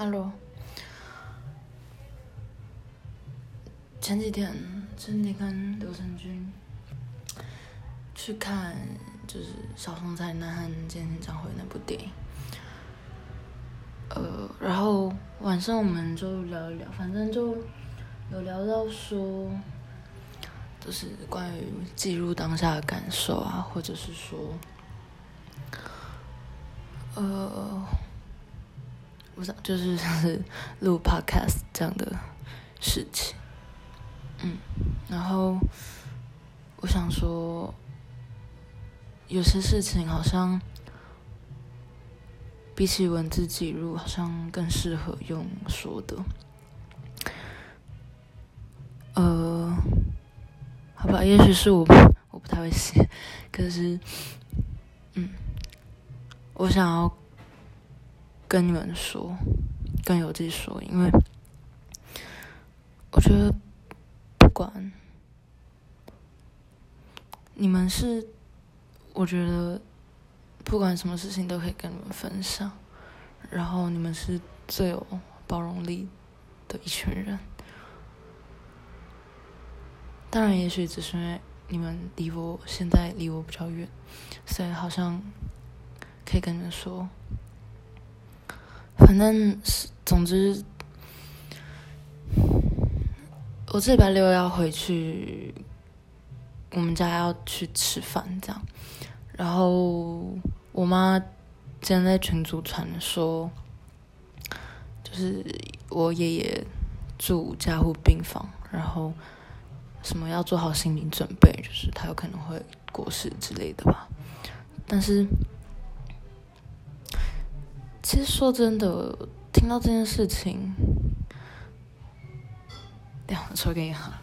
Hello，前几天前几天跟刘成军去看就是《小松菜奈和菅田将晖那部电影，呃，然后晚上我们就聊一聊，反正就有聊到说，就是关于记录当下的感受啊，或者是说，呃。不是，就是像 是录 podcast 这样的事情，嗯，然后我想说，有些事情好像比起文字记录，好像更适合用说的。呃，好吧，也许是我我不太会写，可是，嗯，我想要。跟你们说，跟有己说，因为我觉得不管你们是，我觉得不管什么事情都可以跟你们分享，然后你们是最有包容力的一群人。当然，也许只是因为你们离我现在离我比较远，所以好像可以跟你们说。反正是，总之，我这礼拜六要回去，我们家要去吃饭，这样。然后我妈今天在群组传说，就是我爷爷住加护病房，然后什么要做好心理准备，就是他有可能会过世之类的吧。但是。其实说真的，听到这件事情，等我说给你哈，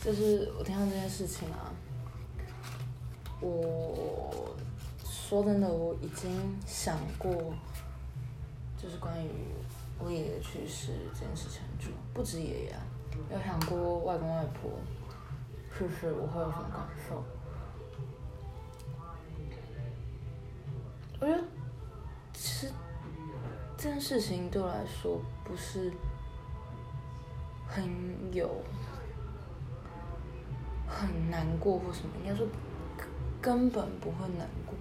就是我听到这件事情啊，我说真的，我已经想过，就是关于我爷爷去世这件事情，就不止爷爷，有想过外公外婆去世我会有什么感受？这件事情对我来说不是很有很难过或什么，应该说根本不会难过，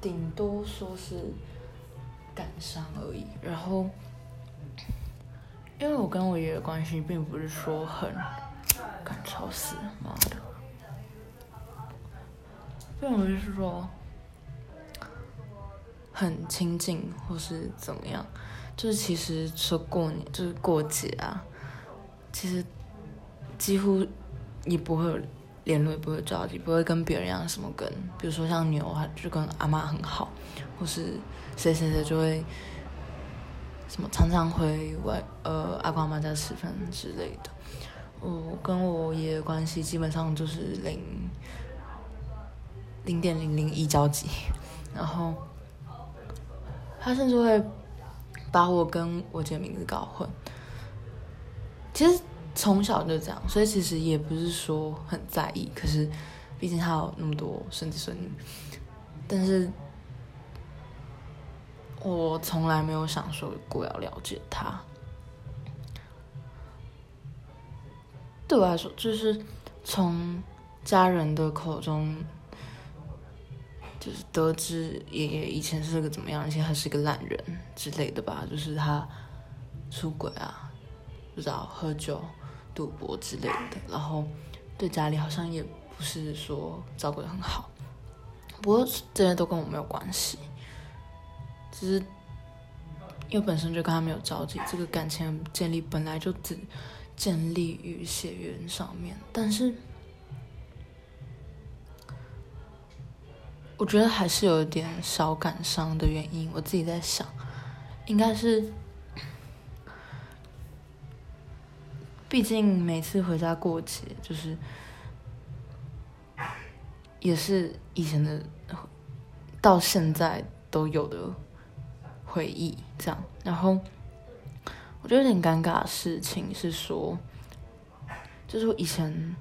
顶多说是感伤而已。然后，因为我跟我爷爷关系并不是说很赶超死，妈的，并不是说。很亲近，或是怎么样？就是其实说过年，就是过节啊，其实几乎也不会有联络，也不会交集，不会跟别人一样什么跟，比如说像牛啊，就跟阿妈很好，或是谁谁谁就会什么常常回外呃阿公阿妈家吃饭之类的。我跟我爷爷关系基本上就是零零点零零一交集，然后。他甚至会把我跟我姐名字搞混。其实从小就这样，所以其实也不是说很在意。可是，毕竟他有那么多孙子孙女，但是我从来没有想说过要了解他。对我来说，就是从家人的口中。就是得知爷爷以前是个怎么样，而且他是个烂人之类的吧，就是他出轨啊，不知道喝酒、赌博之类的，然后对家里好像也不是说照顾的很好。不过这些都跟我没有关系，只是因为本身就跟他没有交集，这个感情建立本来就只建立于血缘上面，但是。我觉得还是有一点小感伤的原因，我自己在想，应该是，毕竟每次回家过节，就是也是以前的，到现在都有的回忆，这样。然后我觉得有点尴尬的事情是说，就是我以前。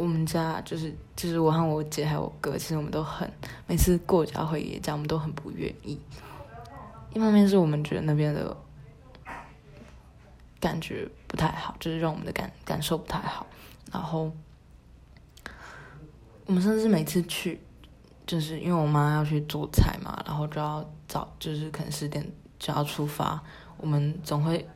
我们家就是就是我和我姐还有我哥，其实我们都很每次过家回爷家，我们都很不愿意。一方面是我们觉得那边的感觉不太好，就是让我们的感感受不太好。然后我们甚至每次去，就是因为我妈要去做菜嘛，然后就要早，就是可能十点就要出发，我们总会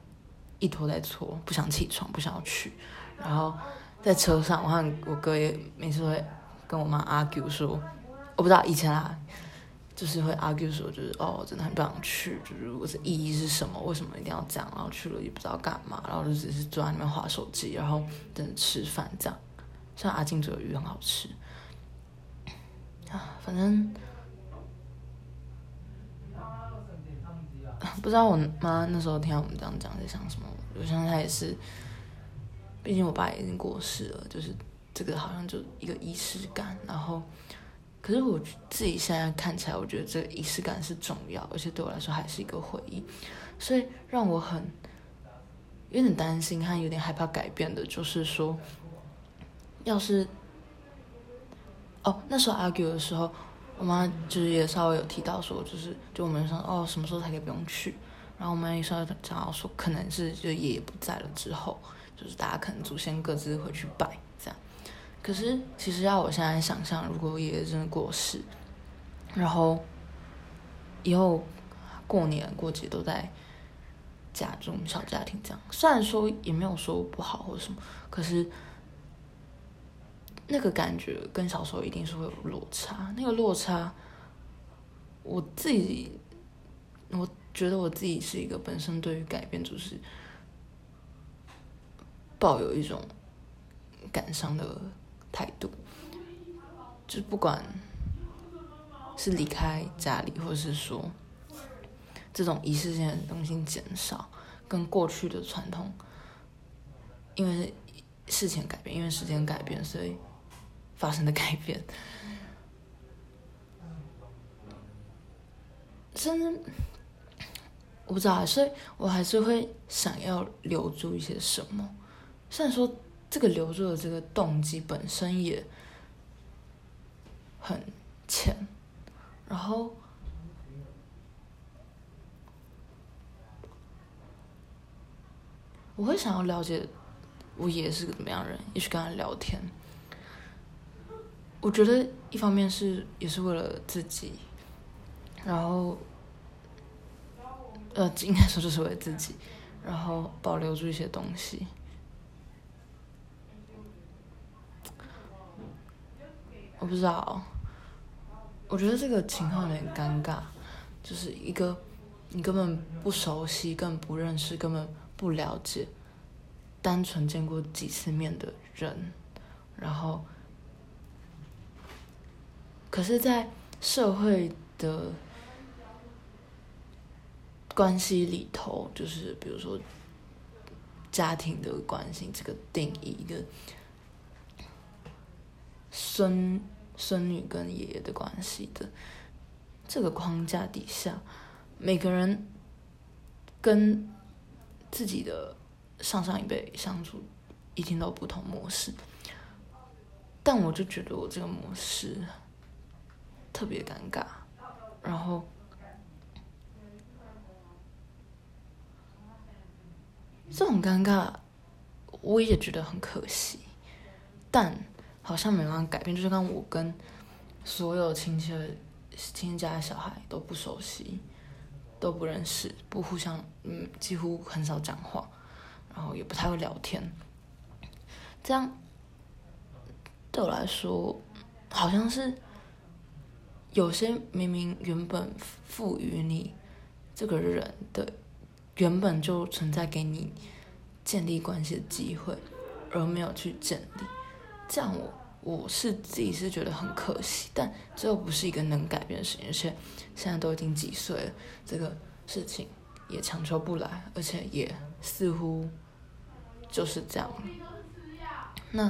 一拖再拖，不想起床，不想要去。然后在车上，我看我哥也每次会跟我妈 argue 说，我不知道以前啊。就是会 argue 说，就是哦，真的很不想去，就是我的意义是什么？为什么一定要这样？然后去了也不知道干嘛，然后就只是坐在那边划手机，然后等吃饭这样。像阿静做的鱼很好吃啊，反正不知道我妈那时候听到我们这样讲在想什么。我相信她也是，毕竟我爸已经过世了，就是这个好像就一个仪式感，然后。可是我自己现在看起来，我觉得这个仪式感是重要，而且对我来说还是一个回忆，所以让我很有点担心和有点害怕改变的，就是说，要是哦那时候 argue 的时候，我妈就是也稍微有提到说，就是就我们说哦什么时候才可以不用去，然后我们也稍微讲到说，可能是就爷爷不在了之后，就是大家可能祖先各自回去拜这样。可是，其实要我现在想象，如果爷爷真的过世，然后以后过年过节都在家中小家庭这样，虽然说也没有说不好或者什么，可是那个感觉跟小时候一定是会有落差。那个落差，我自己，我觉得我自己是一个本身对于改变就是抱有一种感伤的。态度，就不管是离开家里，或是说这种仪式性的东西减少，跟过去的传统，因为事情改变，因为时间改变，所以发生的改变，甚至我不知道，所以我还是会想要留住一些什么，虽然说。这个留住的这个动机本身也很浅，然后我会想要了解我爷是个怎么样的人，也许跟他聊天。我觉得一方面是也是为了自己，然后呃，应该说就是为了自己，然后保留住一些东西。我不知道，我觉得这个情况有点尴尬，就是一个你根本不熟悉、根本不认识、根本不了解、单纯见过几次面的人，然后，可是，在社会的关系里头，就是比如说家庭的关系这个定义，一个孙。孙女跟爷爷的关系的这个框架底下，每个人跟自己的上上一辈相处，一定都不同模式。但我就觉得我这个模式特别尴尬，然后这种尴尬我也觉得很可惜，但。好像没办法改变，就是让我跟所有亲戚的亲戚家的小孩都不熟悉，都不认识，不互相，嗯，几乎很少讲话，然后也不太会聊天。这样对我来说，好像是有些明明原本赋予你这个人的原本就存在给你建立关系的机会，而没有去建立。这样我我是自己是觉得很可惜，但这又不是一个能改变的事情，而且现在都已经几岁了，这个事情也强求不来，而且也似乎就是这样。那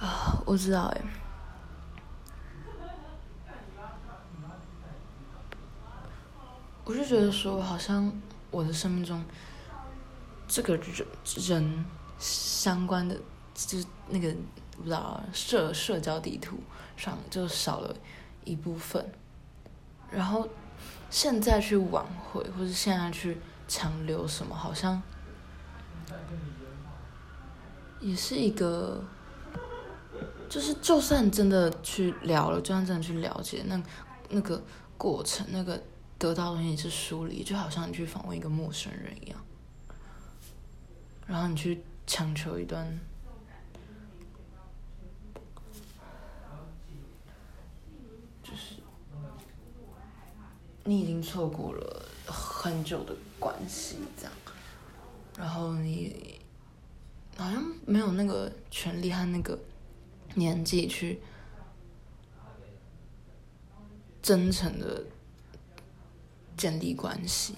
啊，我知道哎就觉得说，好像我的生命中，这个人人相关的就是那个不知道社社交地图上就少了一部分，然后现在去挽回或者现在去强留什么，好像也是一个，就是就算真的去聊了，就算真的去了解那那个过程，那个得到的东西是疏离，就好像你去访问一个陌生人一样，然后你去强求一段。就是你已经错过了很久的关系，这样，然后你好像没有那个权利和那个年纪去真诚的建立关系。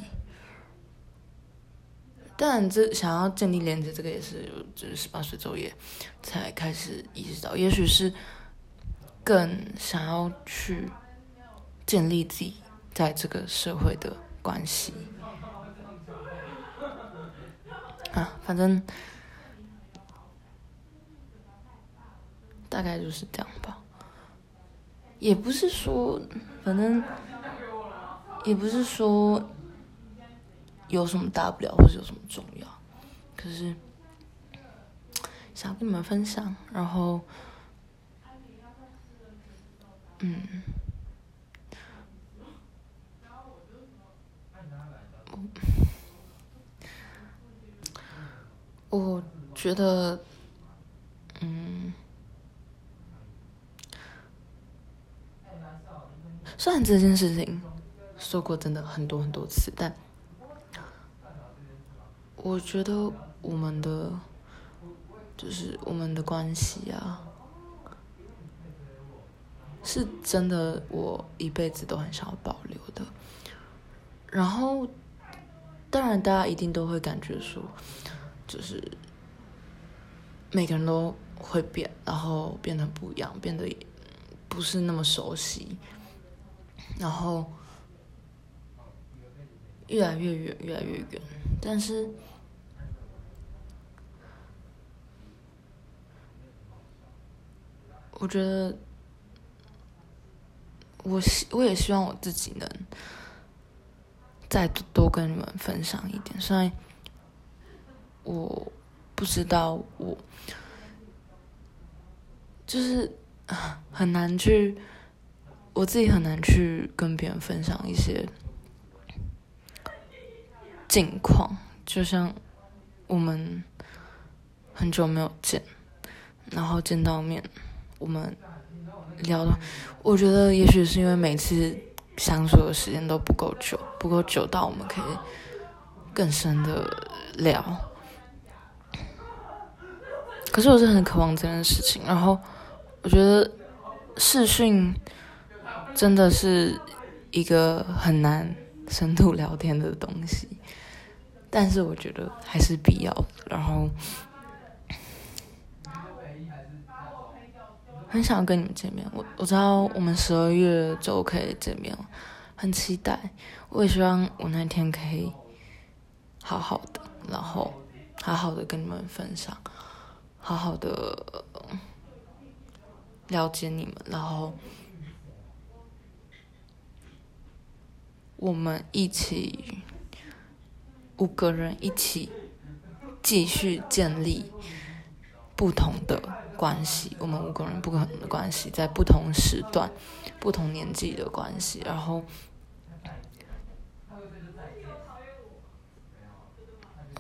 但这想要建立连接，这个也是就是十八岁之后也才开始意识到，也许是更想要去建立自己。在这个社会的关系啊，反正大概就是这样吧。也不是说，反正也不是说有什么大不了，或者有什么重要。可是想跟你们分享，然后嗯。我觉得，嗯，虽然这件事情说过真的很多很多次，但我觉得我们的就是我们的关系啊，是真的，我一辈子都很想要保留的。然后，当然，大家一定都会感觉说。就是每个人都会变，然后变得不一样，变得不是那么熟悉，然后越来越远，越来越远。但是，我觉得，我希我也希望我自己能再多跟你们分享一点，虽然。我不知道，我就是很难去，我自己很难去跟别人分享一些近况。就像我们很久没有见，然后见到面，我们聊的，我觉得也许是因为每次相处的时间都不够久，不够久到我们可以更深的聊。可是我是很渴望这件事情，然后我觉得视讯真的是一个很难深度聊天的东西，但是我觉得还是必要的。然后很想跟你们见面，我我知道我们十二月就可以见面了，很期待。我也希望我那天可以好好的，然后好好的跟你们分享。好好的了解你们，然后我们一起五个人一起继续建立不同的关系。我们五个人不可能的关系，在不同时段、不同年纪的关系。然后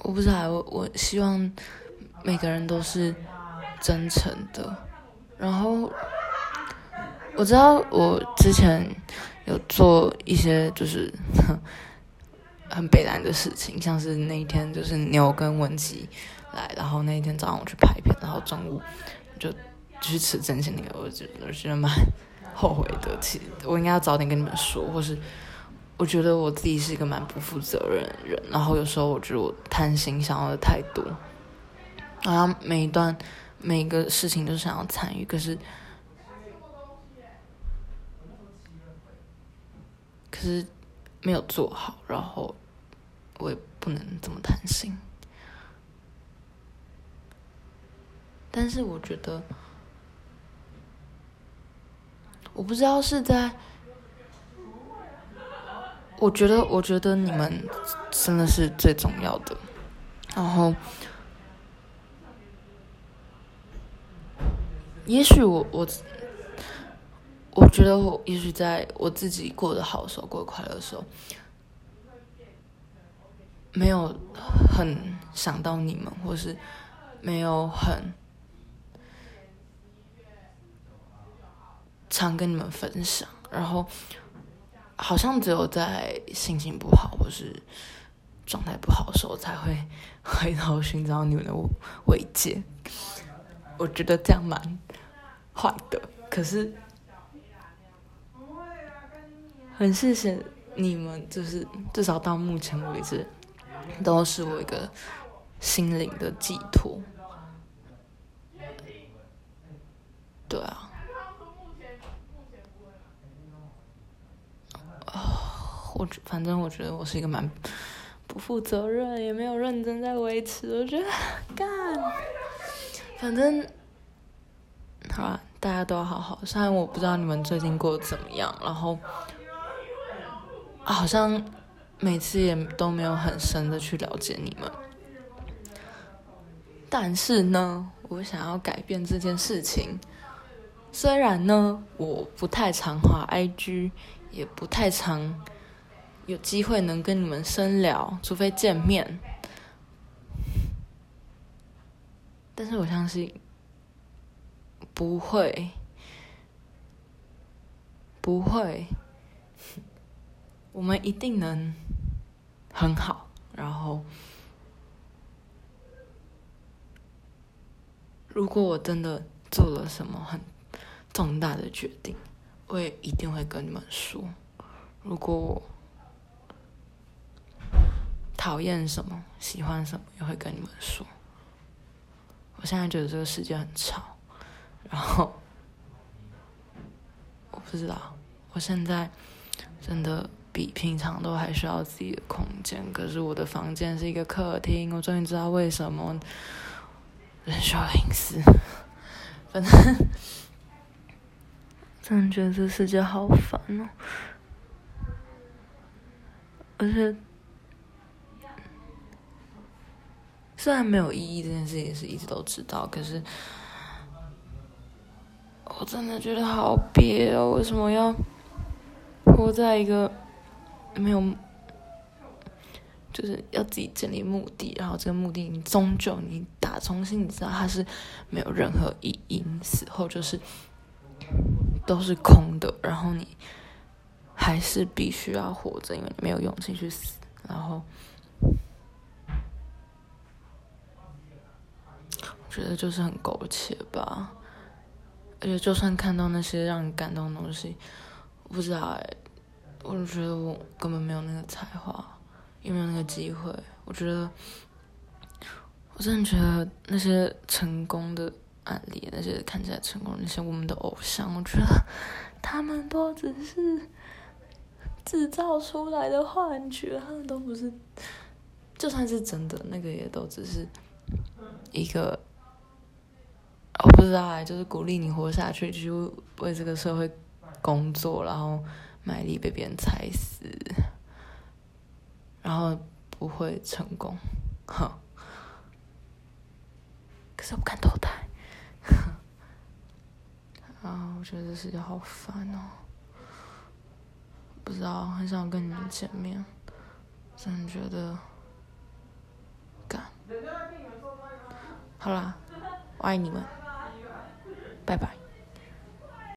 我不知道，我我希望。每个人都是真诚的，然后我知道我之前有做一些就是很北南的事情，像是那一天就是牛跟文吉来，然后那一天早上我去拍片，然后中午就去吃真心牛，我觉得我觉得蛮后悔的。其实我应该要早点跟你们说，或是我觉得我自己是一个蛮不负责任的人，然后有时候我觉得我贪心想要的太多。好像每一段每一个事情都想要参与，可是可是没有做好，然后我也不能这么贪心。但是我觉得，我不知道是在，我觉得，我觉得你们真的是最重要的。然后，也许我我，我觉得我也许在我自己过得好的时候，过得快乐的时候。没有很想到你们，或是没有很常跟你们分享，然后好像只有在心情不好或是状态不好的时候，才会 回头寻找你们的慰藉。我觉得这样蛮坏的，可是很谢谢你们，就是至少到目前为止。都是我一个心灵的寄托，对啊，我反正我觉得我是一个蛮不负责任，也没有认真在维持，我觉得干，反正好了，大家都要好好。虽然我不知道你们最近过得怎么样，然后好像。每次也都没有很深的去了解你们，但是呢，我想要改变这件事情。虽然呢，我不太常滑 IG，也不太常有机会能跟你们深聊，除非见面。但是我相信，不会，不会，我们一定能。很好，然后，如果我真的做了什么很重大的决定，我也一定会跟你们说。如果我讨厌什么，喜欢什么，也会跟你们说。我现在觉得这个世界很吵，然后我不知道，我现在真的。比平常都还需要自己的空间，可是我的房间是一个客厅，我终于知道为什么人需要隐私。反正 真的觉得这世界好烦哦，而且虽然没有意义，这件事情是一直都知道，可是我真的觉得好憋哦，为什么要活在一个？没有，就是要自己建立目的，然后这个目的你终究你打从心里知道它是没有任何意义，你死后就是都是空的，然后你还是必须要活着，因为你没有勇气去死，然后我觉得就是很苟且吧，而且就算看到那些让你感动的东西，不知道哎。我就觉得我根本没有那个才华，也没有那个机会。我觉得，我真的觉得那些成功的案例，那些看起来成功那些我们的偶像，我觉得他们都只是制造出来的幻觉，他们都不是，就算是真的，那个也都只是一个，我不知道，就是鼓励你活下去，去为这个社会工作，然后。卖力被别人踩死，然后不会成功，哼。可是我不敢投胎，啊，我觉得这世界好烦哦。不知道，很想跟你们见面，真的觉得，干。好啦，我爱你们，拜拜。